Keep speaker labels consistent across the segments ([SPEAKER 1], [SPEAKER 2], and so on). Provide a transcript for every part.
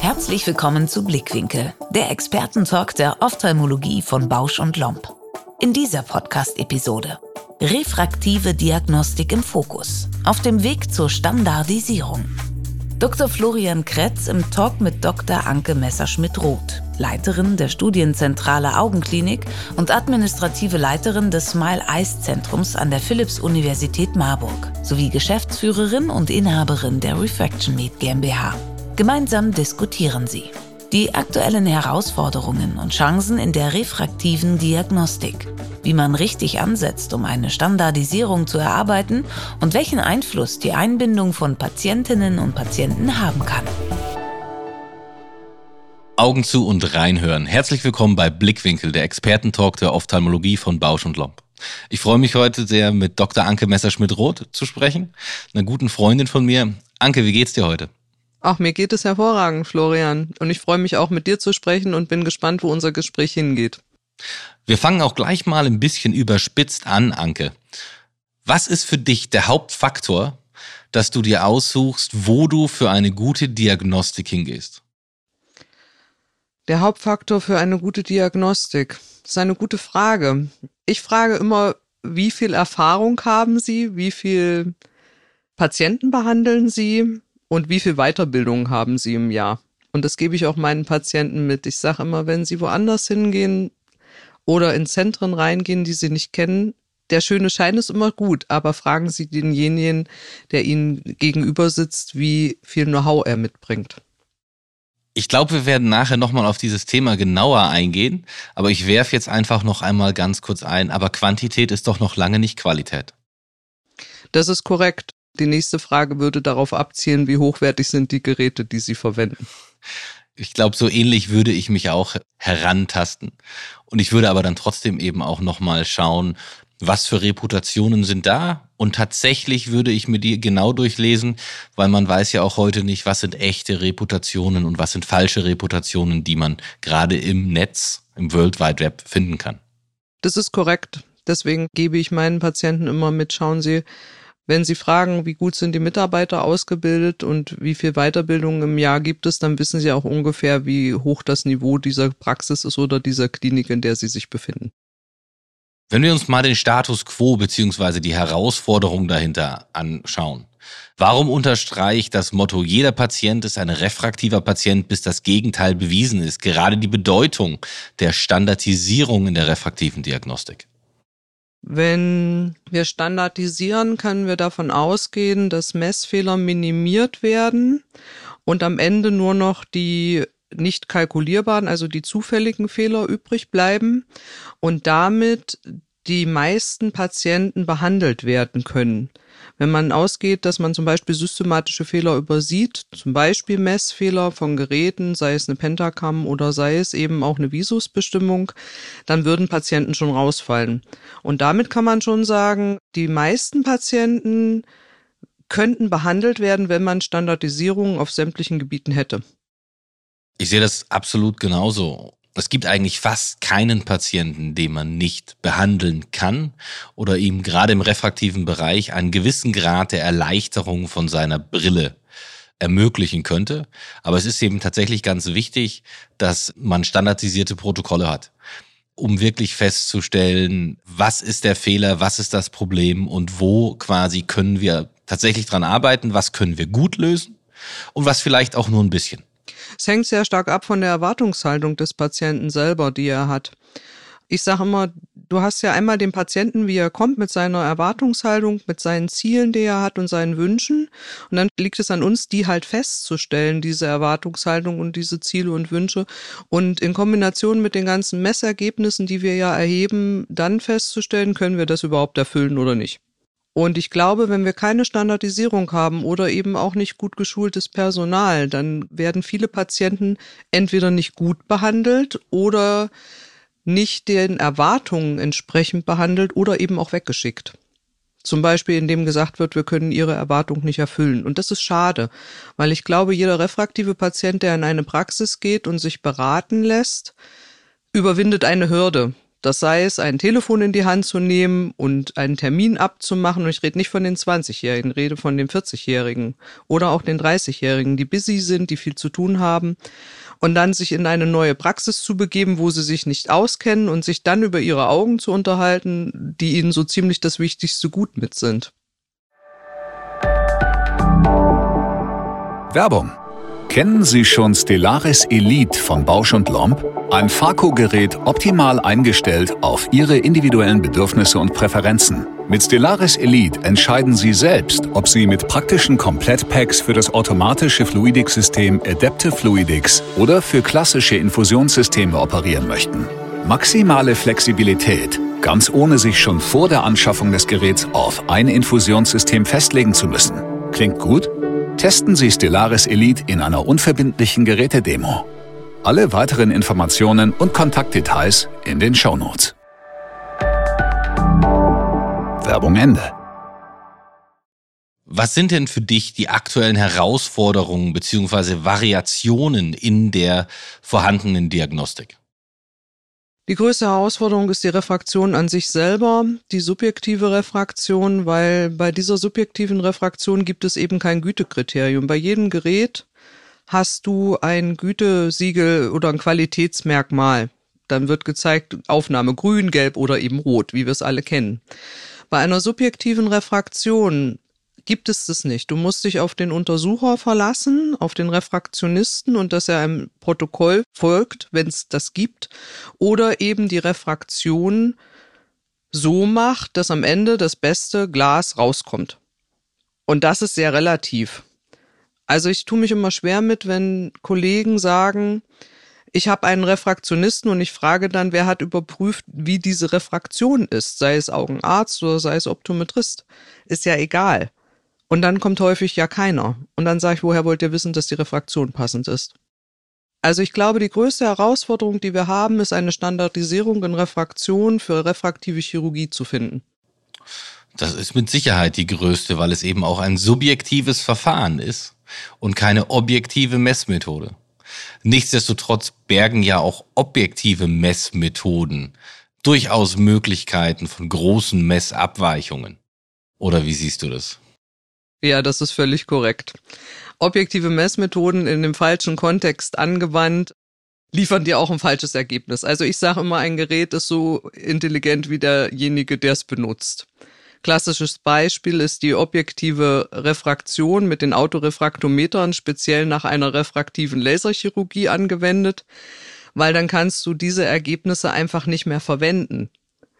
[SPEAKER 1] Herzlich willkommen zu Blickwinkel, der Expertentalk der Ophthalmologie von Bausch und Lomb. In dieser Podcast-Episode Refraktive Diagnostik im Fokus. Auf dem Weg zur Standardisierung. Dr. Florian Kretz im Talk mit Dr. Anke Messerschmidt-Roth, Leiterin der Studienzentrale Augenklinik und administrative Leiterin des Smile Eyes Zentrums an der Philipps-Universität Marburg sowie Geschäftsführerin und Inhaberin der Refraction Med GmbH. Gemeinsam diskutieren sie die aktuellen Herausforderungen und Chancen in der refraktiven Diagnostik, wie man richtig ansetzt, um eine Standardisierung zu erarbeiten und welchen Einfluss die Einbindung von Patientinnen und Patienten haben kann.
[SPEAKER 2] Augen zu und reinhören. Herzlich willkommen bei Blickwinkel, der Expertentalk der Ophthalmologie von Bausch und Lomb. Ich freue mich heute sehr, mit Dr. Anke Messerschmidt-Roth zu sprechen, einer guten Freundin von mir. Anke, wie geht's dir heute?
[SPEAKER 3] Ach, mir geht es hervorragend, Florian. Und ich freue mich auch mit dir zu sprechen und bin gespannt, wo unser Gespräch hingeht.
[SPEAKER 2] Wir fangen auch gleich mal ein bisschen überspitzt an, Anke. Was ist für dich der Hauptfaktor, dass du dir aussuchst, wo du für eine gute Diagnostik hingehst?
[SPEAKER 3] Der Hauptfaktor für eine gute Diagnostik. Das ist eine gute Frage. Ich frage immer, wie viel Erfahrung haben Sie? Wie viel Patienten behandeln Sie? und wie viel Weiterbildung haben sie im Jahr. Und das gebe ich auch meinen Patienten mit. Ich sage immer, wenn sie woanders hingehen oder in Zentren reingehen, die sie nicht kennen, der schöne Schein ist immer gut, aber fragen Sie denjenigen, der Ihnen gegenüber sitzt, wie viel Know-how er mitbringt.
[SPEAKER 2] Ich glaube, wir werden nachher nochmal auf dieses Thema genauer eingehen, aber ich werfe jetzt einfach noch einmal ganz kurz ein, aber Quantität ist doch noch lange nicht Qualität.
[SPEAKER 3] Das ist korrekt. Die nächste Frage würde darauf abzielen, wie hochwertig sind die Geräte, die Sie verwenden.
[SPEAKER 2] Ich glaube, so ähnlich würde ich mich auch herantasten. Und ich würde aber dann trotzdem eben auch nochmal schauen, was für Reputationen sind da? Und tatsächlich würde ich mir die genau durchlesen, weil man weiß ja auch heute nicht, was sind echte Reputationen und was sind falsche Reputationen, die man gerade im Netz, im World Wide Web finden kann.
[SPEAKER 3] Das ist korrekt. Deswegen gebe ich meinen Patienten immer mit, schauen Sie, wenn Sie fragen, wie gut sind die Mitarbeiter ausgebildet und wie viel Weiterbildung im Jahr gibt es, dann wissen Sie auch ungefähr, wie hoch das Niveau dieser Praxis ist oder dieser Klinik, in der Sie sich befinden.
[SPEAKER 2] Wenn wir uns mal den Status quo beziehungsweise die Herausforderung dahinter anschauen. Warum unterstreicht das Motto, jeder Patient ist ein refraktiver Patient, bis das Gegenteil bewiesen ist? Gerade die Bedeutung der Standardisierung in der refraktiven Diagnostik.
[SPEAKER 3] Wenn wir standardisieren, können wir davon ausgehen, dass Messfehler minimiert werden und am Ende nur noch die nicht kalkulierbaren, also die zufälligen Fehler übrig bleiben und damit die meisten Patienten behandelt werden können. Wenn man ausgeht, dass man zum Beispiel systematische Fehler übersieht, zum Beispiel Messfehler von Geräten, sei es eine Pentacam oder sei es eben auch eine Visusbestimmung, dann würden Patienten schon rausfallen. Und damit kann man schon sagen, die meisten Patienten könnten behandelt werden, wenn man Standardisierung auf sämtlichen Gebieten hätte.
[SPEAKER 2] Ich sehe das absolut genauso es gibt eigentlich fast keinen Patienten, den man nicht behandeln kann oder ihm gerade im refraktiven Bereich einen gewissen Grad der Erleichterung von seiner Brille ermöglichen könnte. Aber es ist eben tatsächlich ganz wichtig, dass man standardisierte Protokolle hat, um wirklich festzustellen, was ist der Fehler, was ist das Problem und wo quasi können wir tatsächlich dran arbeiten, was können wir gut lösen und was vielleicht auch nur ein bisschen.
[SPEAKER 3] Es hängt sehr stark ab von der Erwartungshaltung des Patienten selber, die er hat. Ich sage immer, du hast ja einmal den Patienten, wie er kommt, mit seiner Erwartungshaltung, mit seinen Zielen, die er hat und seinen Wünschen. Und dann liegt es an uns, die halt festzustellen, diese Erwartungshaltung und diese Ziele und Wünsche. Und in Kombination mit den ganzen Messergebnissen, die wir ja erheben, dann festzustellen, können wir das überhaupt erfüllen oder nicht. Und ich glaube, wenn wir keine Standardisierung haben oder eben auch nicht gut geschultes Personal, dann werden viele Patienten entweder nicht gut behandelt oder nicht den Erwartungen entsprechend behandelt oder eben auch weggeschickt. Zum Beispiel, indem gesagt wird, wir können ihre Erwartung nicht erfüllen. Und das ist schade, weil ich glaube, jeder refraktive Patient, der in eine Praxis geht und sich beraten lässt, überwindet eine Hürde Das sei es, ein Telefon in die Hand zu nehmen und einen Termin abzumachen. Und ich rede nicht von den 20-Jährigen, rede von den 40-Jährigen oder auch den 30-Jährigen, die busy sind, die viel zu tun haben. Und dann sich in eine neue Praxis zu begeben, wo sie sich nicht auskennen und sich dann über ihre Augen zu unterhalten, die ihnen so ziemlich das wichtigste Gut mit sind.
[SPEAKER 4] Werbung Kennen Sie schon Stellaris Elite von Bausch und Lomb? Ein Farco-Gerät optimal eingestellt auf Ihre individuellen Bedürfnisse und Präferenzen. Mit Stellaris Elite entscheiden Sie selbst, ob Sie mit praktischen Komplettpacks für das automatische Fluidics-System Adaptive Fluidics oder für klassische Infusionssysteme operieren möchten. Maximale Flexibilität, ganz ohne sich schon vor der Anschaffung des Geräts auf ein Infusionssystem festlegen zu müssen. Klingt gut? Testen Sie Stellaris Elite in einer unverbindlichen Gerätedemo. Alle weiteren Informationen und Kontaktdetails in den Shownotes. Werbung Ende.
[SPEAKER 2] Was sind denn für dich die aktuellen Herausforderungen bzw. Variationen in der vorhandenen Diagnostik?
[SPEAKER 3] Die größte Herausforderung ist die Refraktion an sich selber, die subjektive Refraktion, weil bei dieser subjektiven Refraktion gibt es eben kein Gütekriterium. Bei jedem Gerät hast du ein Gütesiegel oder ein Qualitätsmerkmal. Dann wird gezeigt, Aufnahme grün, gelb oder eben rot, wie wir es alle kennen. Bei einer subjektiven Refraktion gibt es das nicht. Du musst dich auf den Untersucher verlassen, auf den Refraktionisten und dass er einem Protokoll folgt, wenn es das gibt, oder eben die Refraktion so macht, dass am Ende das beste Glas rauskommt. Und das ist sehr relativ. Also ich tue mich immer schwer mit, wenn Kollegen sagen, ich habe einen Refraktionisten und ich frage dann, wer hat überprüft, wie diese Refraktion ist, sei es Augenarzt oder sei es Optometrist. Ist ja egal. Und dann kommt häufig ja keiner. Und dann sage ich, woher wollt ihr wissen, dass die Refraktion passend ist? Also ich glaube, die größte Herausforderung, die wir haben, ist eine Standardisierung in Refraktion für refraktive Chirurgie zu finden.
[SPEAKER 2] Das ist mit Sicherheit die größte, weil es eben auch ein subjektives Verfahren ist und keine objektive Messmethode. Nichtsdestotrotz bergen ja auch objektive Messmethoden durchaus Möglichkeiten von großen Messabweichungen. Oder wie siehst du das?
[SPEAKER 3] Ja, das ist völlig korrekt. Objektive Messmethoden in dem falschen Kontext angewandt liefern dir auch ein falsches Ergebnis. Also ich sage immer, ein Gerät ist so intelligent wie derjenige, der es benutzt. Klassisches Beispiel ist die objektive Refraktion mit den Autorefraktometern, speziell nach einer refraktiven Laserchirurgie angewendet, weil dann kannst du diese Ergebnisse einfach nicht mehr verwenden.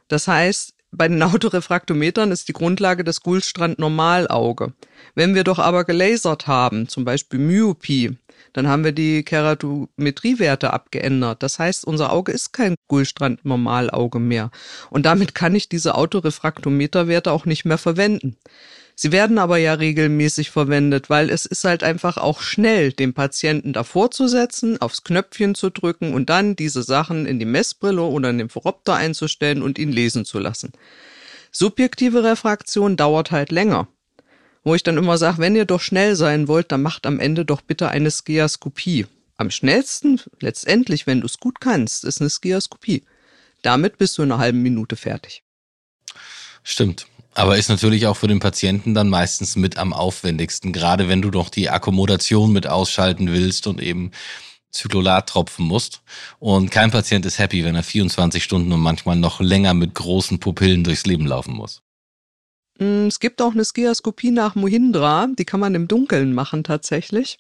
[SPEAKER 3] Das heißt, bei den Autorefraktometern ist die Grundlage das Gullstrand Normalauge. Wenn wir doch aber gelasert haben, zum Beispiel Myopie, dann haben wir die Keratometriewerte abgeändert. Das heißt, unser Auge ist kein Gullstrand Normalauge mehr. Und damit kann ich diese Autorefraktometerwerte auch nicht mehr verwenden. Sie werden aber ja regelmäßig verwendet, weil es ist halt einfach auch schnell, den Patienten davor zu setzen, aufs Knöpfchen zu drücken und dann diese Sachen in die Messbrille oder in den Phoropter einzustellen und ihn lesen zu lassen. Subjektive Refraktion dauert halt länger. Wo ich dann immer sage, wenn ihr doch schnell sein wollt, dann macht am Ende doch bitte eine Skiaskopie. Am schnellsten, letztendlich, wenn du es gut kannst, ist eine Skiaskopie. Damit bist du in einer halben Minute fertig.
[SPEAKER 2] Stimmt. Aber ist natürlich auch für den Patienten dann meistens mit am aufwendigsten, gerade wenn du doch die Akkommodation mit ausschalten willst und eben Zyklolad tropfen musst. Und kein Patient ist happy, wenn er 24 Stunden und manchmal noch länger mit großen Pupillen durchs Leben laufen muss.
[SPEAKER 3] Mm, es gibt auch eine Skiaskopie nach Mohindra, die kann man im Dunkeln machen tatsächlich.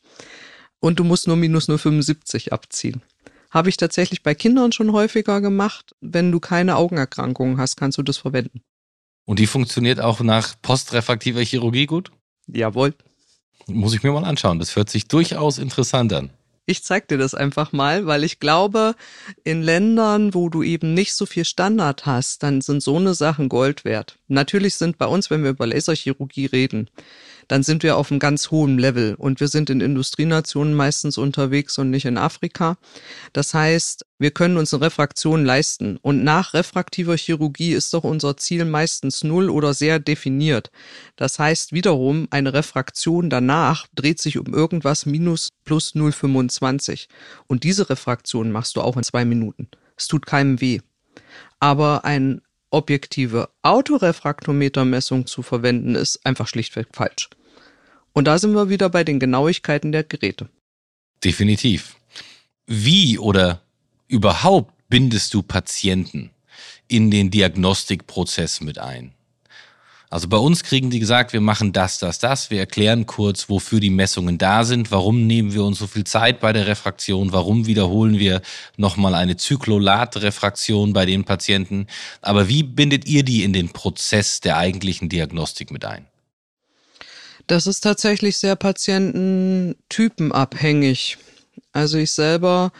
[SPEAKER 3] Und du musst nur minus 0,75 abziehen. Habe ich tatsächlich bei Kindern schon häufiger gemacht. Wenn du keine Augenerkrankungen hast, kannst du das verwenden.
[SPEAKER 2] Und die funktioniert auch nach postrefraktiver Chirurgie gut?
[SPEAKER 3] Jawohl.
[SPEAKER 2] Muss ich mir mal anschauen. Das hört sich durchaus interessant an.
[SPEAKER 3] Ich zeig dir das einfach mal, weil ich glaube, in Ländern, wo du eben nicht so viel Standard hast, dann sind so eine Sachen Gold wert. Natürlich sind bei uns, wenn wir über Laserchirurgie reden, dann sind wir auf einem ganz hohen Level und wir sind in Industrienationen meistens unterwegs und nicht in Afrika. Das heißt, wir können uns eine Refraktion leisten und nach refraktiver Chirurgie ist doch unser Ziel meistens null oder sehr definiert. Das heißt wiederum, eine Refraktion danach dreht sich um irgendwas minus plus 0,25 und diese Refraktion machst du auch in zwei Minuten. Es tut keinem weh. Aber eine objektive Autorefraktometermessung zu verwenden, ist einfach schlichtweg falsch. Und da sind wir wieder bei den Genauigkeiten der Geräte.
[SPEAKER 2] Definitiv. Wie oder überhaupt bindest du Patienten in den Diagnostikprozess mit ein? Also bei uns kriegen die gesagt, wir machen das, das, das. Wir erklären kurz, wofür die Messungen da sind. Warum nehmen wir uns so viel Zeit bei der Refraktion? Warum wiederholen wir nochmal eine Zyklolat-Refraktion bei den Patienten? Aber wie bindet ihr die in den Prozess der eigentlichen Diagnostik mit ein?
[SPEAKER 3] Das ist tatsächlich sehr patiententypenabhängig. Also ich selber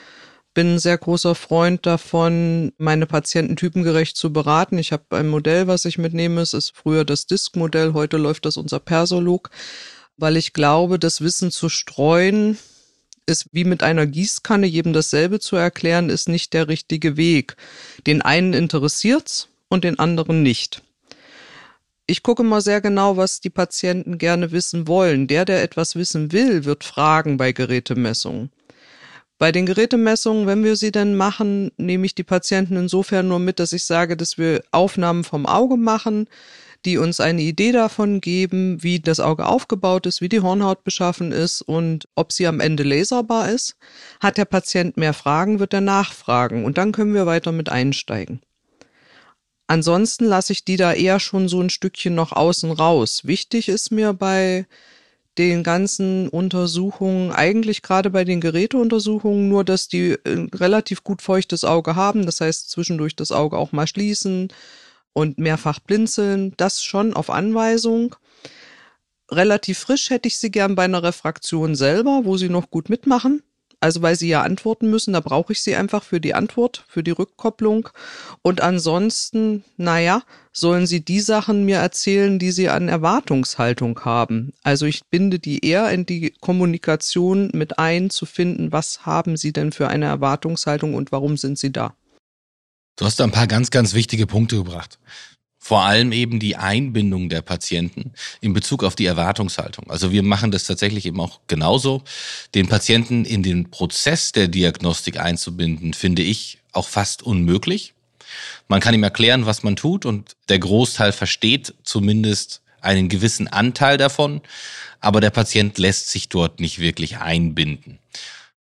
[SPEAKER 3] bin ein sehr großer Freund davon, meine Patienten typengerecht zu beraten. Ich habe ein Modell, was ich mitnehme. Es ist früher das Disk-Modell, heute läuft das unser Persolog, weil ich glaube, das Wissen zu streuen ist wie mit einer Gießkanne, jedem dasselbe zu erklären, ist nicht der richtige Weg. Den einen interessiert's und den anderen nicht. Ich gucke mal sehr genau, was die Patienten gerne wissen wollen. Der, der etwas wissen will, wird fragen bei Gerätemessungen. Bei den Gerätemessungen, wenn wir sie denn machen, nehme ich die Patienten insofern nur mit, dass ich sage, dass wir Aufnahmen vom Auge machen, die uns eine Idee davon geben, wie das Auge aufgebaut ist, wie die Hornhaut beschaffen ist und ob sie am Ende laserbar ist. Hat der Patient mehr Fragen, wird er nachfragen und dann können wir weiter mit einsteigen. Ansonsten lasse ich die da eher schon so ein Stückchen noch außen raus. Wichtig ist mir bei den ganzen Untersuchungen, eigentlich gerade bei den Geräteuntersuchungen, nur dass die relativ gut feuchtes Auge haben, das heißt zwischendurch das Auge auch mal schließen und mehrfach blinzeln, das schon auf Anweisung. Relativ frisch hätte ich sie gern bei einer Refraktion selber, wo sie noch gut mitmachen. Also weil sie ja antworten müssen, da brauche ich sie einfach für die Antwort, für die Rückkopplung. Und ansonsten, naja, sollen sie die Sachen mir erzählen, die sie an Erwartungshaltung haben. Also ich binde die eher in die Kommunikation mit ein, zu finden, was haben sie denn für eine Erwartungshaltung und warum sind sie da.
[SPEAKER 2] Du hast da ein paar ganz, ganz wichtige Punkte gebracht. Vor allem eben die Einbindung der Patienten in Bezug auf die Erwartungshaltung. Also wir machen das tatsächlich eben auch genauso. Den Patienten in den Prozess der Diagnostik einzubinden, finde ich auch fast unmöglich. Man kann ihm erklären, was man tut und der Großteil versteht zumindest einen gewissen Anteil davon, aber der Patient lässt sich dort nicht wirklich einbinden.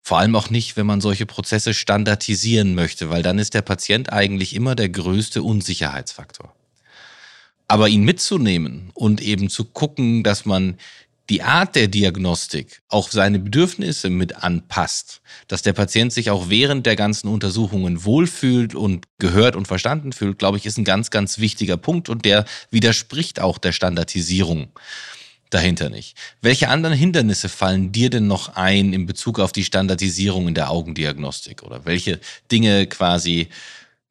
[SPEAKER 2] Vor allem auch nicht, wenn man solche Prozesse standardisieren möchte, weil dann ist der Patient eigentlich immer der größte Unsicherheitsfaktor. Aber ihn mitzunehmen und eben zu gucken, dass man die Art der Diagnostik auch seine Bedürfnisse mit anpasst, dass der Patient sich auch während der ganzen Untersuchungen wohlfühlt und gehört und verstanden fühlt, glaube ich, ist ein ganz, ganz wichtiger Punkt und der widerspricht auch der Standardisierung dahinter nicht. Welche anderen Hindernisse fallen dir denn noch ein in Bezug auf die Standardisierung in der Augendiagnostik oder welche Dinge quasi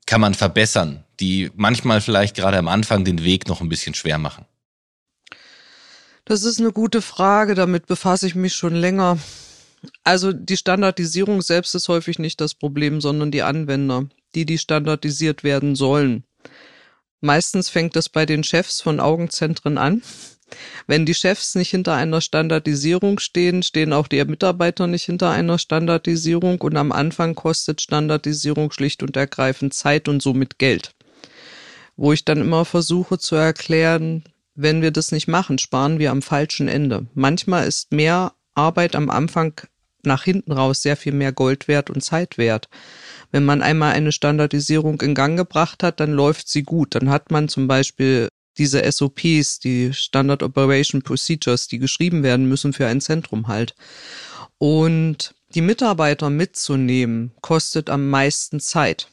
[SPEAKER 2] kann man verbessern, die manchmal vielleicht gerade am Anfang den Weg noch ein bisschen schwer machen?
[SPEAKER 3] Das ist eine gute Frage, damit befasse ich mich schon länger. Also die Standardisierung selbst ist häufig nicht das Problem, sondern die Anwender, die die standardisiert werden sollen. Meistens fängt das bei den Chefs von Augenzentren an. Wenn die Chefs nicht hinter einer Standardisierung stehen, stehen auch die Mitarbeiter nicht hinter einer Standardisierung und am Anfang kostet Standardisierung schlicht und ergreifend Zeit und somit Geld. Wo ich dann immer versuche zu erklären, wenn wir das nicht machen, sparen wir am falschen Ende. Manchmal ist mehr Arbeit am Anfang nach hinten raus sehr viel mehr Gold wert und Zeit wert. Wenn man einmal eine Standardisierung in Gang gebracht hat, dann läuft sie gut. Dann hat man zum Beispiel diese SOPs, die Standard Operation Procedures, die geschrieben werden müssen für ein Zentrum halt. Und die Mitarbeiter mitzunehmen, kostet am meisten Zeit.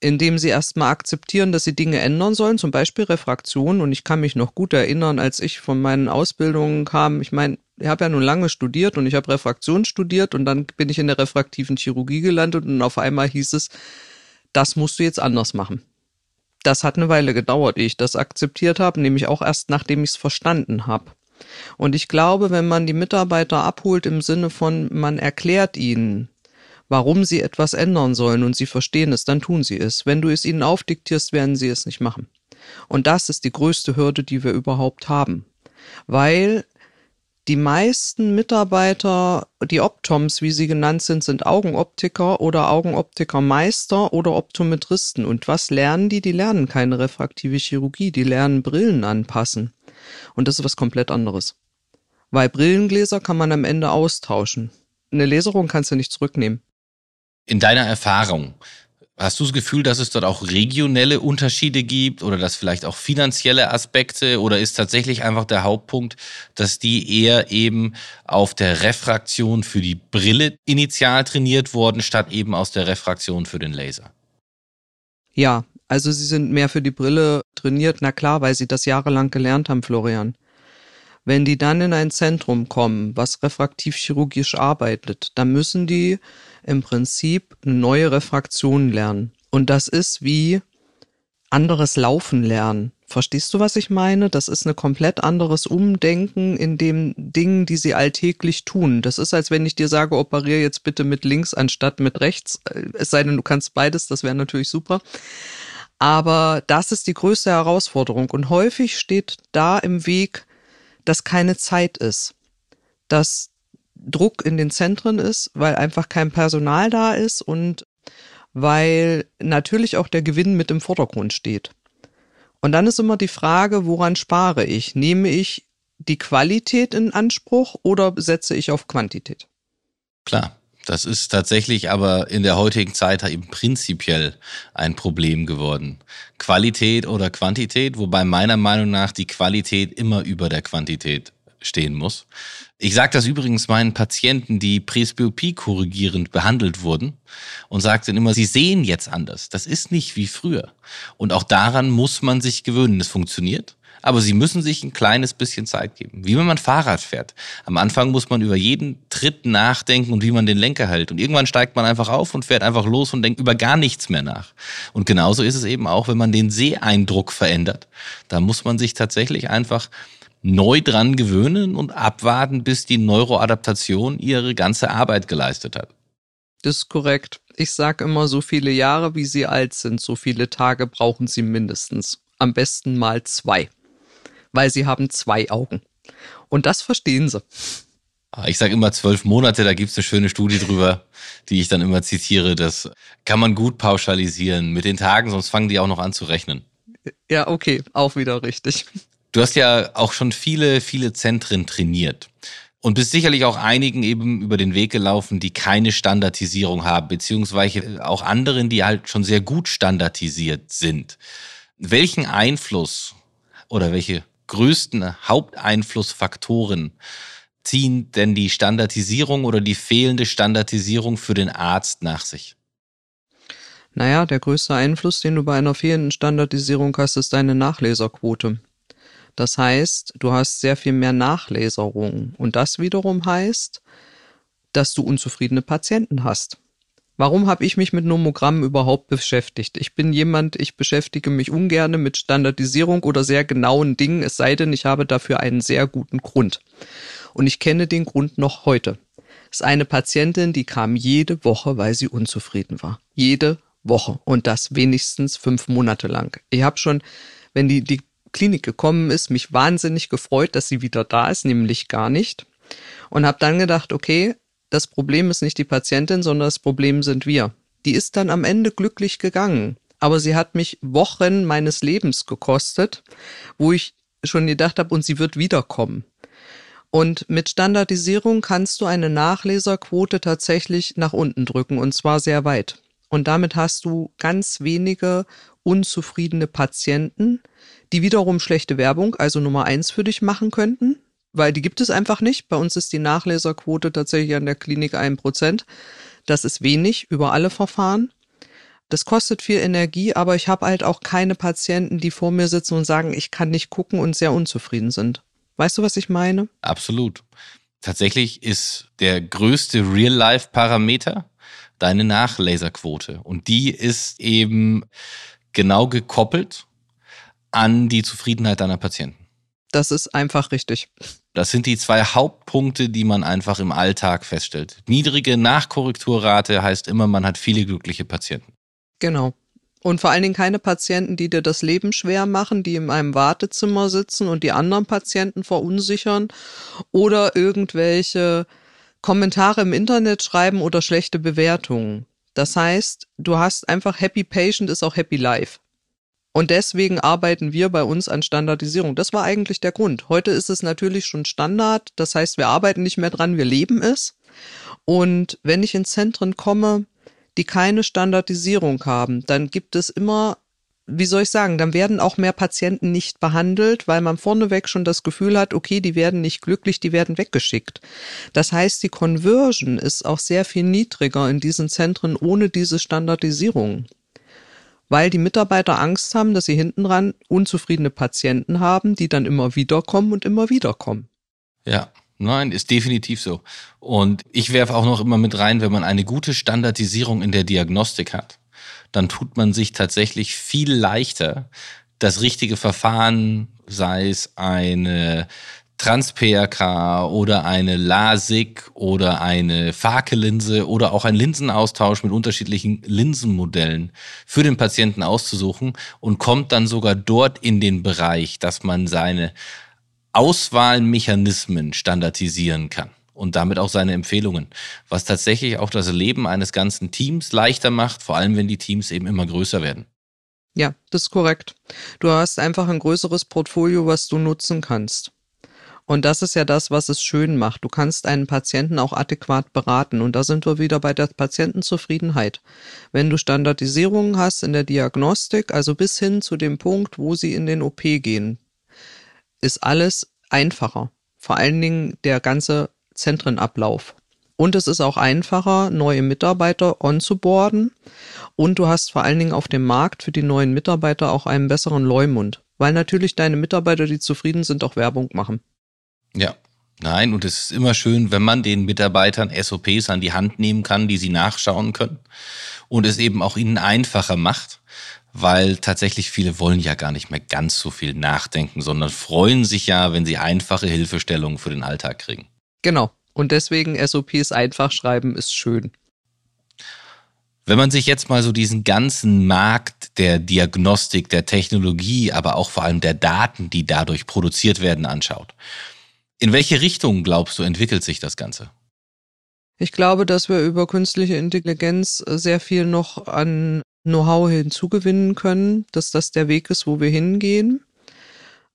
[SPEAKER 3] Indem sie erstmal akzeptieren, dass sie Dinge ändern sollen, zum Beispiel Refraktion. Und ich kann mich noch gut erinnern, als ich von meinen Ausbildungen kam. Ich meine, ich habe ja nun lange studiert und ich habe Refraktion studiert und dann bin ich in der refraktiven Chirurgie gelandet und auf einmal hieß es, das musst du jetzt anders machen das hat eine Weile gedauert, ehe ich das akzeptiert habe, nämlich auch erst nachdem ich es verstanden habe. Und ich glaube, wenn man die Mitarbeiter abholt im Sinne von, man erklärt ihnen, warum sie etwas ändern sollen und sie verstehen es, dann tun sie es. Wenn du es ihnen aufdiktierst, werden sie es nicht machen. Und das ist die größte Hürde, die wir überhaupt haben. Weil Die meisten Mitarbeiter, die Optoms, wie sie genannt sind, sind Augenoptiker oder Augenoptikermeister oder Optometristen. Und was lernen die? Die lernen keine refraktive Chirurgie, die lernen Brillen anpassen. Und das ist was komplett anderes. Weil Brillengläser kann man am Ende austauschen. Eine Laserung kannst du nicht zurücknehmen.
[SPEAKER 2] In deiner Erfahrung, Hast du das Gefühl, dass es dort auch regionelle Unterschiede gibt oder dass vielleicht auch finanzielle Aspekte oder ist tatsächlich einfach der Hauptpunkt, dass die eher eben auf der Refraktion für die Brille initial trainiert wurden, statt eben aus der Refraktion für den Laser?
[SPEAKER 3] Ja, also sie sind mehr für die Brille trainiert, na klar, weil sie das jahrelang gelernt haben, Florian. Wenn die dann in ein Zentrum kommen, was refraktiv chirurgisch arbeitet, dann müssen die im Prinzip neue Refraktion lernen. Und das ist wie anderes Laufen lernen. Verstehst du, was ich meine? Das ist ein komplett anderes Umdenken in den Dingen, die sie alltäglich tun. Das ist, als wenn ich dir sage, operiere jetzt bitte mit links anstatt mit rechts. Es sei denn, du kannst beides, das wäre natürlich super. Aber das ist die größte Herausforderung. Und häufig steht da im Weg, dass keine Zeit ist. Dass Druck in den Zentren ist, weil einfach kein Personal da ist und weil natürlich auch der Gewinn mit im Vordergrund steht. Und dann ist immer die Frage, woran spare ich? Nehme ich die Qualität in Anspruch oder setze ich auf Quantität?
[SPEAKER 2] Klar. Das ist tatsächlich aber in der heutigen Zeit eben prinzipiell ein Problem geworden. Qualität oder Quantität, wobei meiner Meinung nach die Qualität immer über der Quantität stehen muss. Ich sage das übrigens meinen Patienten, die Presbyopie korrigierend behandelt wurden und sagten immer, sie sehen jetzt anders. Das ist nicht wie früher. Und auch daran muss man sich gewöhnen. Es funktioniert. Aber sie müssen sich ein kleines bisschen Zeit geben. Wie wenn man Fahrrad fährt. Am Anfang muss man über jeden Tritt nachdenken und wie man den Lenker hält. Und irgendwann steigt man einfach auf und fährt einfach los und denkt über gar nichts mehr nach. Und genauso ist es eben auch, wenn man den Seeeindruck verändert. Da muss man sich tatsächlich einfach neu dran gewöhnen und abwarten, bis die Neuroadaptation ihre ganze Arbeit geleistet hat.
[SPEAKER 3] Das ist korrekt. Ich sage immer, so viele Jahre, wie sie alt sind, so viele Tage brauchen sie mindestens. Am besten mal zwei. Weil sie haben zwei Augen. Und das verstehen sie.
[SPEAKER 2] Ah, ich sage immer zwölf Monate, da gibt's eine schöne Studie drüber, die ich dann immer zitiere. Das kann man gut pauschalisieren mit den Tagen, sonst fangen die auch noch an zu rechnen.
[SPEAKER 3] Ja, okay, auch wieder richtig.
[SPEAKER 2] Du hast ja auch schon viele, viele Zentren trainiert und bist sicherlich auch einigen eben über den Weg gelaufen, die keine Standardisierung haben, beziehungsweise auch anderen, die halt schon sehr gut standardisiert sind. Welchen Einfluss oder welche größten Haupteinflussfaktoren ziehen denn die Standardisierung oder die fehlende Standardisierung für den Arzt nach sich?
[SPEAKER 3] Naja, der größte Einfluss, den du bei einer fehlenden Standardisierung hast, ist deine Nachleserquote. Das heißt, du hast sehr viel mehr Nachleserung. Und das wiederum heißt, dass du unzufriedene Patienten hast. Warum habe ich mich mit Nomogrammen überhaupt beschäftigt? Ich bin jemand, ich beschäftige mich ungerne mit Standardisierung oder sehr genauen Dingen, es sei denn, ich habe dafür einen sehr guten Grund. Und ich kenne den Grund noch heute. Es ist eine Patientin, die kam jede Woche, weil sie unzufrieden war. Jede Woche. Und das wenigstens fünf Monate lang. Ich habe schon, wenn die, die Klinik gekommen ist, mich wahnsinnig gefreut, dass sie wieder da ist, nämlich gar nicht. Und habe dann gedacht, okay, das Problem ist nicht die Patientin, sondern das Problem sind wir. Die ist dann am Ende glücklich gegangen. Aber sie hat mich Wochen meines Lebens gekostet, wo ich schon gedacht habe, und sie wird wiederkommen. Und mit Standardisierung kannst du eine Nachleserquote tatsächlich nach unten drücken, und zwar sehr weit. Und damit hast du ganz wenige unzufriedene Patienten, die wiederum schlechte Werbung, also Nummer eins für dich machen könnten, weil die gibt es einfach nicht. Bei uns ist die Nachleserquote tatsächlich an der Klinik ein Prozent. Das ist wenig über alle Verfahren. Das kostet viel Energie, aber ich habe halt auch keine Patienten, die vor mir sitzen und sagen, ich kann nicht gucken und sehr unzufrieden sind. Weißt du, was ich meine?
[SPEAKER 2] Absolut. Tatsächlich ist der größte Real-Life-Parameter deine Nachlaserquote. Und die ist eben genau gekoppelt an die Zufriedenheit deiner Patienten.
[SPEAKER 3] Das ist einfach richtig.
[SPEAKER 2] Das sind die zwei Hauptpunkte, die man einfach im Alltag feststellt. Niedrige Nachkorrekturrate heißt immer, man hat viele glückliche Patienten.
[SPEAKER 3] Genau. Und vor allen Dingen keine Patienten, die dir das Leben schwer machen, die in einem Wartezimmer sitzen und die anderen Patienten verunsichern oder irgendwelche Kommentare im Internet schreiben oder schlechte Bewertungen. Das heißt, du hast einfach Happy Patient ist auch Happy Life. Und deswegen arbeiten wir bei uns an Standardisierung. Das war eigentlich der Grund. Heute ist es natürlich schon Standard. Das heißt, wir arbeiten nicht mehr dran, wir leben es. Und wenn ich in Zentren komme, die keine Standardisierung haben, dann gibt es immer, wie soll ich sagen, dann werden auch mehr Patienten nicht behandelt, weil man vorneweg schon das Gefühl hat, okay, die werden nicht glücklich, die werden weggeschickt. Das heißt, die Conversion ist auch sehr viel niedriger in diesen Zentren ohne diese Standardisierung weil die Mitarbeiter Angst haben, dass sie hinten dran unzufriedene Patienten haben, die dann immer wieder kommen und immer wieder kommen.
[SPEAKER 2] Ja, nein, ist definitiv so. Und ich werfe auch noch immer mit rein, wenn man eine gute Standardisierung in der Diagnostik hat, dann tut man sich tatsächlich viel leichter, das richtige Verfahren, sei es eine Trans-PRK oder eine LASIK oder eine Farke-Linse oder auch ein Linsenaustausch mit unterschiedlichen Linsenmodellen für den Patienten auszusuchen und kommt dann sogar dort in den Bereich, dass man seine Auswahlmechanismen standardisieren kann und damit auch seine Empfehlungen, was tatsächlich auch das Leben eines ganzen Teams leichter macht, vor allem wenn die Teams eben immer größer werden.
[SPEAKER 3] Ja, das ist korrekt. Du hast einfach ein größeres Portfolio, was du nutzen kannst. Und das ist ja das, was es schön macht. Du kannst einen Patienten auch adäquat beraten. Und da sind wir wieder bei der Patientenzufriedenheit. Wenn du Standardisierungen hast in der Diagnostik, also bis hin zu dem Punkt, wo sie in den OP gehen, ist alles einfacher. Vor allen Dingen der ganze Zentrenablauf. Und es ist auch einfacher, neue Mitarbeiter onzuboarden. Und du hast vor allen Dingen auf dem Markt für die neuen Mitarbeiter auch einen besseren Leumund. Weil natürlich deine Mitarbeiter, die zufrieden sind, auch Werbung machen.
[SPEAKER 2] Ja. Nein, und es ist immer schön, wenn man den Mitarbeitern SOPs an die Hand nehmen kann, die sie nachschauen können und es eben auch ihnen einfacher macht, weil tatsächlich viele wollen ja gar nicht mehr ganz so viel nachdenken, sondern freuen sich ja, wenn sie einfache Hilfestellungen für den Alltag kriegen.
[SPEAKER 3] Genau. Und deswegen SOPs einfach schreiben ist schön.
[SPEAKER 2] Wenn man sich jetzt mal so diesen ganzen Markt der Diagnostik, der Technologie, aber auch vor allem der Daten, die dadurch produziert werden, anschaut, in welche Richtung, glaubst du, entwickelt sich das Ganze?
[SPEAKER 3] Ich glaube, dass wir über künstliche Intelligenz sehr viel noch an Know-how hinzugewinnen können, dass das der Weg ist, wo wir hingehen,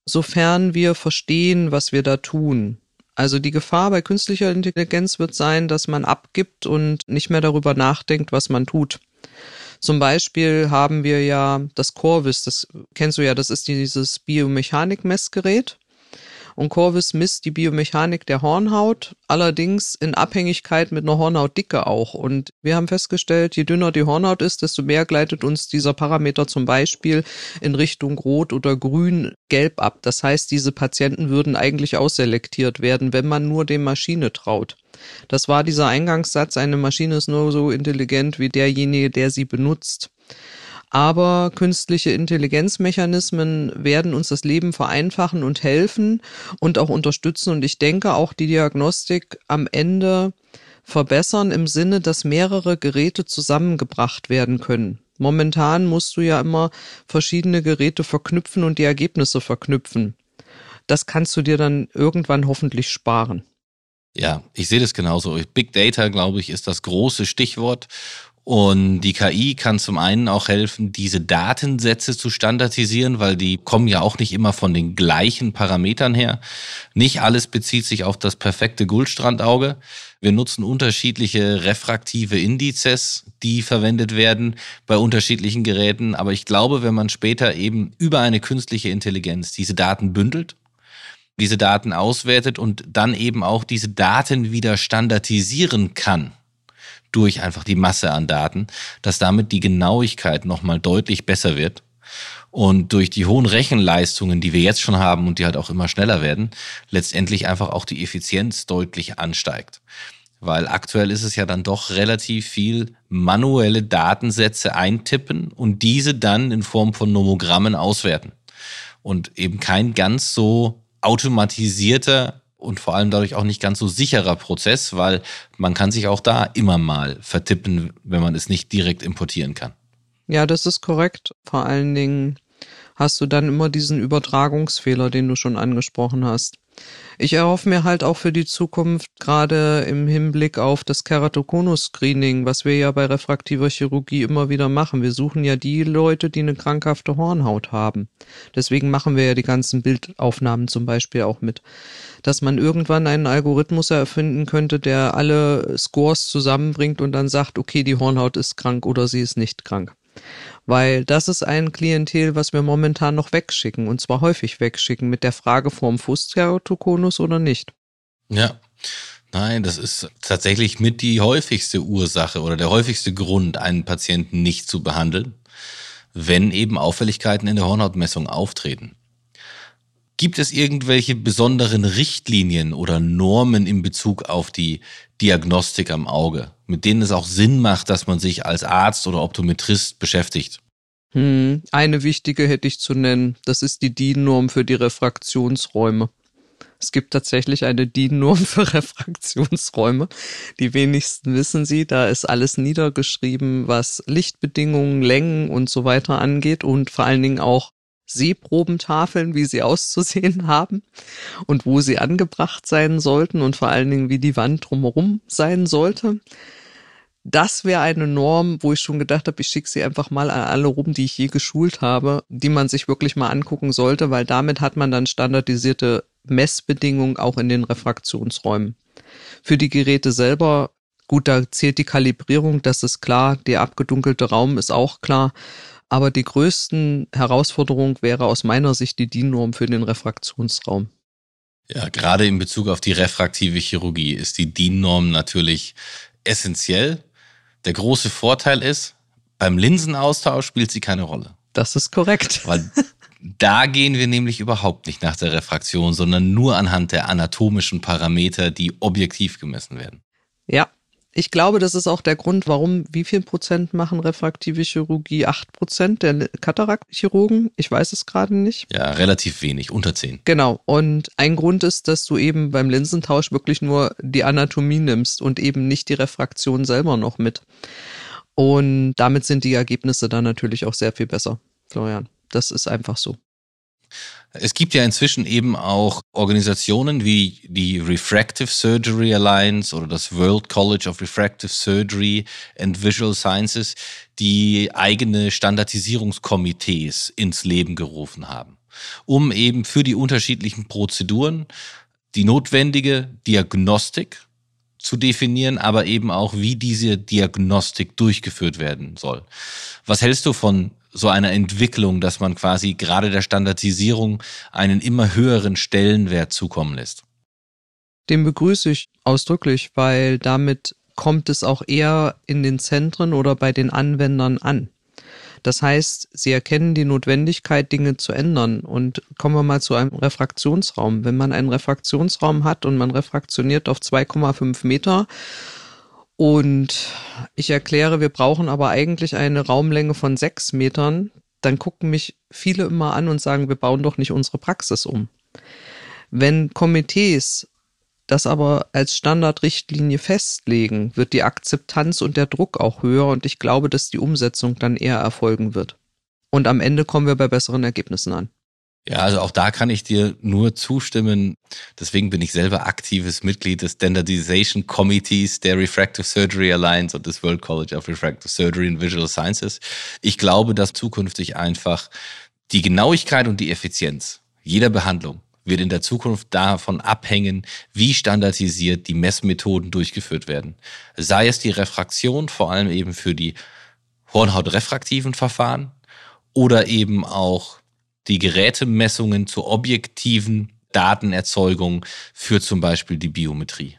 [SPEAKER 3] sofern wir verstehen, was wir da tun. Also die Gefahr bei künstlicher Intelligenz wird sein, dass man abgibt und nicht mehr darüber nachdenkt, was man tut. Zum Beispiel haben wir ja das Corvis, das kennst du ja, das ist dieses Biomechanik-Messgerät. Und Corvus misst die Biomechanik der Hornhaut, allerdings in Abhängigkeit mit einer Hornhautdicke auch. Und wir haben festgestellt, je dünner die Hornhaut ist, desto mehr gleitet uns dieser Parameter zum Beispiel in Richtung Rot oder Grün, Gelb ab. Das heißt, diese Patienten würden eigentlich ausselektiert werden, wenn man nur dem Maschine traut. Das war dieser Eingangssatz, eine Maschine ist nur so intelligent wie derjenige, der sie benutzt. Aber künstliche Intelligenzmechanismen werden uns das Leben vereinfachen und helfen und auch unterstützen. Und ich denke auch die Diagnostik am Ende verbessern im Sinne, dass mehrere Geräte zusammengebracht werden können. Momentan musst du ja immer verschiedene Geräte verknüpfen und die Ergebnisse verknüpfen. Das kannst du dir dann irgendwann hoffentlich sparen.
[SPEAKER 2] Ja, ich sehe das genauso. Big Data, glaube ich, ist das große Stichwort. Und die KI kann zum einen auch helfen, diese Datensätze zu standardisieren, weil die kommen ja auch nicht immer von den gleichen Parametern her. Nicht alles bezieht sich auf das perfekte Guldstrandauge. Wir nutzen unterschiedliche refraktive Indizes, die verwendet werden bei unterschiedlichen Geräten. Aber ich glaube, wenn man später eben über eine künstliche Intelligenz diese Daten bündelt, diese Daten auswertet und dann eben auch diese Daten wieder standardisieren kann, durch einfach die Masse an Daten, dass damit die Genauigkeit nochmal deutlich besser wird. Und durch die hohen Rechenleistungen, die wir jetzt schon haben und die halt auch immer schneller werden, letztendlich einfach auch die Effizienz deutlich ansteigt. Weil aktuell ist es ja dann doch relativ viel manuelle Datensätze eintippen und diese dann in Form von Nomogrammen auswerten. Und eben kein ganz so automatisierter und vor allem dadurch auch nicht ganz so sicherer Prozess, weil man kann sich auch da immer mal vertippen, wenn man es nicht direkt importieren kann.
[SPEAKER 3] Ja, das ist korrekt. Vor allen Dingen hast du dann immer diesen Übertragungsfehler, den du schon angesprochen hast. Ich erhoffe mir halt auch für die Zukunft, gerade im Hinblick auf das Keratokonus-Screening, was wir ja bei refraktiver Chirurgie immer wieder machen. Wir suchen ja die Leute, die eine krankhafte Hornhaut haben. Deswegen machen wir ja die ganzen Bildaufnahmen zum Beispiel auch mit. Dass man irgendwann einen Algorithmus erfinden könnte, der alle Scores zusammenbringt und dann sagt, okay, die Hornhaut ist krank oder sie ist nicht krank weil das ist ein Klientel, was wir momentan noch wegschicken und zwar häufig wegschicken mit der Frage vom Fußkeratokonus oder nicht.
[SPEAKER 2] Ja. Nein, das ist tatsächlich mit die häufigste Ursache oder der häufigste Grund, einen Patienten nicht zu behandeln, wenn eben Auffälligkeiten in der Hornhautmessung auftreten. Gibt es irgendwelche besonderen Richtlinien oder Normen in Bezug auf die Diagnostik am Auge, mit denen es auch Sinn macht, dass man sich als Arzt oder Optometrist beschäftigt?
[SPEAKER 3] Hm, eine wichtige hätte ich zu nennen. Das ist die DIN-Norm für die Refraktionsräume. Es gibt tatsächlich eine DIN-Norm für Refraktionsräume. Die wenigsten wissen sie. Da ist alles niedergeschrieben, was Lichtbedingungen, Längen und so weiter angeht und vor allen Dingen auch Sehprobentafeln, wie sie auszusehen haben und wo sie angebracht sein sollten und vor allen Dingen, wie die Wand drumherum sein sollte. Das wäre eine Norm, wo ich schon gedacht habe, ich schicke sie einfach mal an alle rum, die ich je geschult habe, die man sich wirklich mal angucken sollte, weil damit hat man dann standardisierte Messbedingungen auch in den Refraktionsräumen. Für die Geräte selber, gut, da zählt die Kalibrierung, das ist klar, der abgedunkelte Raum ist auch klar. Aber die größten Herausforderung wäre aus meiner Sicht die DIN-Norm für den Refraktionsraum.
[SPEAKER 2] Ja, gerade in Bezug auf die refraktive Chirurgie ist die DIN-Norm natürlich essentiell. Der große Vorteil ist, beim Linsenaustausch spielt sie keine Rolle.
[SPEAKER 3] Das ist korrekt.
[SPEAKER 2] Weil da gehen wir nämlich überhaupt nicht nach der Refraktion, sondern nur anhand der anatomischen Parameter, die objektiv gemessen werden.
[SPEAKER 3] Ja, ich glaube, das ist auch der Grund, warum, wie viel Prozent machen refraktive Chirurgie? Acht Prozent der Kataraktchirurgen? Ich weiß es gerade nicht.
[SPEAKER 2] Ja, relativ wenig, unter zehn.
[SPEAKER 3] Genau. Und ein Grund ist, dass du eben beim Linsentausch wirklich nur die Anatomie nimmst und eben nicht die Refraktion selber noch mit. Und damit sind die Ergebnisse dann natürlich auch sehr viel besser, Florian. Das ist einfach so.
[SPEAKER 2] Es gibt ja inzwischen eben auch Organisationen wie die Refractive Surgery Alliance oder das World College of Refractive Surgery and Visual Sciences, die eigene Standardisierungskomitees ins Leben gerufen haben, um eben für die unterschiedlichen Prozeduren die notwendige Diagnostik zu definieren, aber eben auch, wie diese Diagnostik durchgeführt werden soll. Was hältst du von so einer Entwicklung, dass man quasi gerade der Standardisierung einen immer höheren Stellenwert zukommen lässt?
[SPEAKER 3] Den begrüße ich ausdrücklich, weil damit kommt es auch eher in den Zentren oder bei den Anwendern an. Das heißt, sie erkennen die Notwendigkeit, Dinge zu ändern. Und kommen wir mal zu einem Refraktionsraum. Wenn man einen Refraktionsraum hat und man refraktioniert auf 2,5 Meter und ich erkläre, wir brauchen aber eigentlich eine Raumlänge von sechs Metern, dann gucken mich viele immer an und sagen, wir bauen doch nicht unsere Praxis um. Wenn Komitees das aber als Standardrichtlinie festlegen, wird die Akzeptanz und der Druck auch höher und ich glaube, dass die Umsetzung dann eher erfolgen wird. Und am Ende kommen wir bei besseren Ergebnissen an.
[SPEAKER 2] Ja, also auch da kann ich dir nur zustimmen. Deswegen bin ich selber aktives Mitglied des Standardization Committees der Refractive Surgery Alliance und des World College of Refractive Surgery and Visual Sciences. Ich glaube, dass zukünftig einfach die Genauigkeit und die Effizienz jeder Behandlung wird in der Zukunft davon abhängen, wie standardisiert die Messmethoden durchgeführt werden. Sei es die Refraktion, vor allem eben für die Hornhautrefraktiven Verfahren oder eben auch die Gerätemessungen zur objektiven Datenerzeugung für zum Beispiel die Biometrie.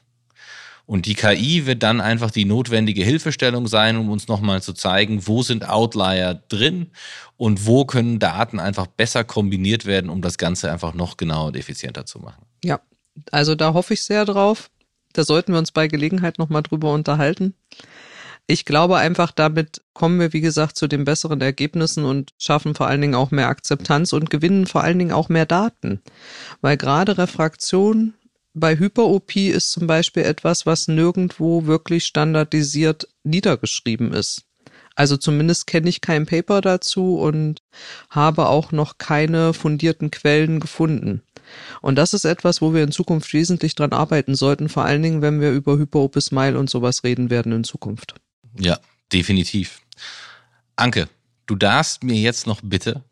[SPEAKER 2] Und die KI wird dann einfach die notwendige Hilfestellung sein, um uns nochmal zu zeigen, wo sind Outlier drin und wo können Daten einfach besser kombiniert werden, um das Ganze einfach noch genauer und effizienter zu machen.
[SPEAKER 3] Ja, also da hoffe ich sehr drauf. Da sollten wir uns bei Gelegenheit nochmal drüber unterhalten. Ich glaube einfach, damit kommen wir, wie gesagt, zu den besseren Ergebnissen und schaffen vor allen Dingen auch mehr Akzeptanz und gewinnen vor allen Dingen auch mehr Daten. Weil gerade Refraktion bei Hyper-OP ist zum Beispiel etwas, was nirgendwo wirklich standardisiert niedergeschrieben ist. Also zumindest kenne ich kein Paper dazu und habe auch noch keine fundierten Quellen gefunden. Und das ist etwas, wo wir in Zukunft wesentlich dran arbeiten sollten, vor allen Dingen, wenn wir über Hyperopus Smile und sowas reden werden in Zukunft.
[SPEAKER 2] Ja, definitiv. Anke, du darfst mir jetzt noch bitte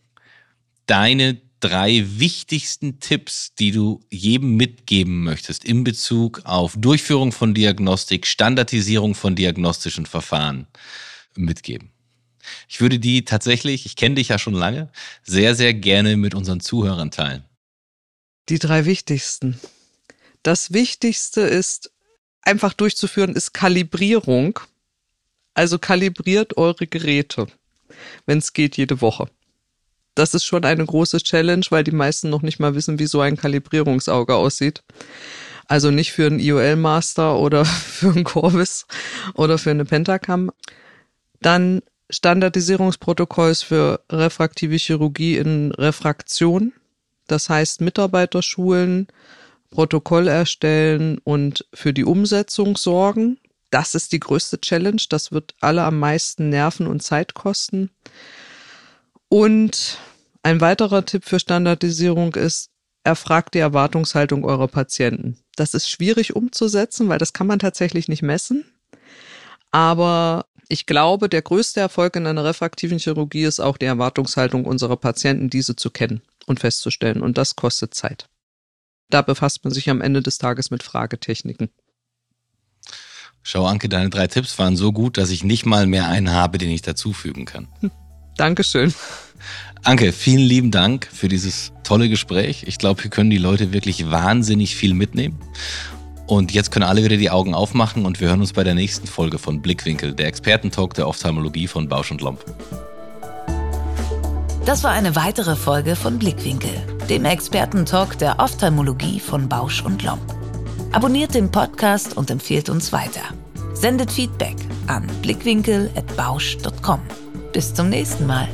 [SPEAKER 2] deine drei wichtigsten Tipps, die du jedem mitgeben möchtest in Bezug auf Durchführung von Diagnostik, Standardisierung von diagnostischen Verfahren mitgeben. Ich würde die tatsächlich, ich kenne dich ja schon lange, sehr, sehr gerne mit unseren Zuhörern teilen.
[SPEAKER 3] Die drei wichtigsten. Das Wichtigste ist einfach durchzuführen, ist Kalibrierung. Also kalibriert eure Geräte, wenn es geht, jede Woche das ist schon eine große Challenge, weil die meisten noch nicht mal wissen, wie so ein Kalibrierungsauge aussieht. Also nicht für einen IOL Master oder für einen Corvus oder für eine Pentacam. Dann Standardisierungsprotokolls für refraktive Chirurgie in Refraktion. Das heißt Mitarbeiterschulen, Protokoll erstellen und für die Umsetzung sorgen. Das ist die größte Challenge. Das wird alle am meisten Nerven und Zeit kosten. Und ein weiterer Tipp für Standardisierung ist, erfragt die Erwartungshaltung eurer Patienten. Das ist schwierig umzusetzen, weil das kann man tatsächlich nicht messen. Aber ich glaube, der größte Erfolg in einer refraktiven Chirurgie ist auch die Erwartungshaltung unserer Patienten, diese zu kennen und festzustellen. Und das kostet Zeit. Da befasst man sich am Ende des Tages mit Fragetechniken.
[SPEAKER 2] Schau, Anke, deine drei Tipps waren so gut, dass ich nicht mal mehr einen habe, den ich dazufügen kann.
[SPEAKER 3] Dankeschön.
[SPEAKER 2] Anke, vielen lieben Dank für dieses tolle Gespräch. Ich glaube, wir können die Leute wirklich wahnsinnig viel mitnehmen. Und jetzt können alle wieder die Augen aufmachen und wir hören uns bei der nächsten Folge von Blickwinkel, der Expertentalk der Ophthalmologie von Bausch und Lomb.
[SPEAKER 1] Das war eine weitere Folge von Blickwinkel, dem Expertentalk der Ophthalmologie von Bausch und Lomb. Abonniert den Podcast und empfiehlt uns weiter. Sendet Feedback an blickwinkel.bausch.com. Bis zum nächsten Mal.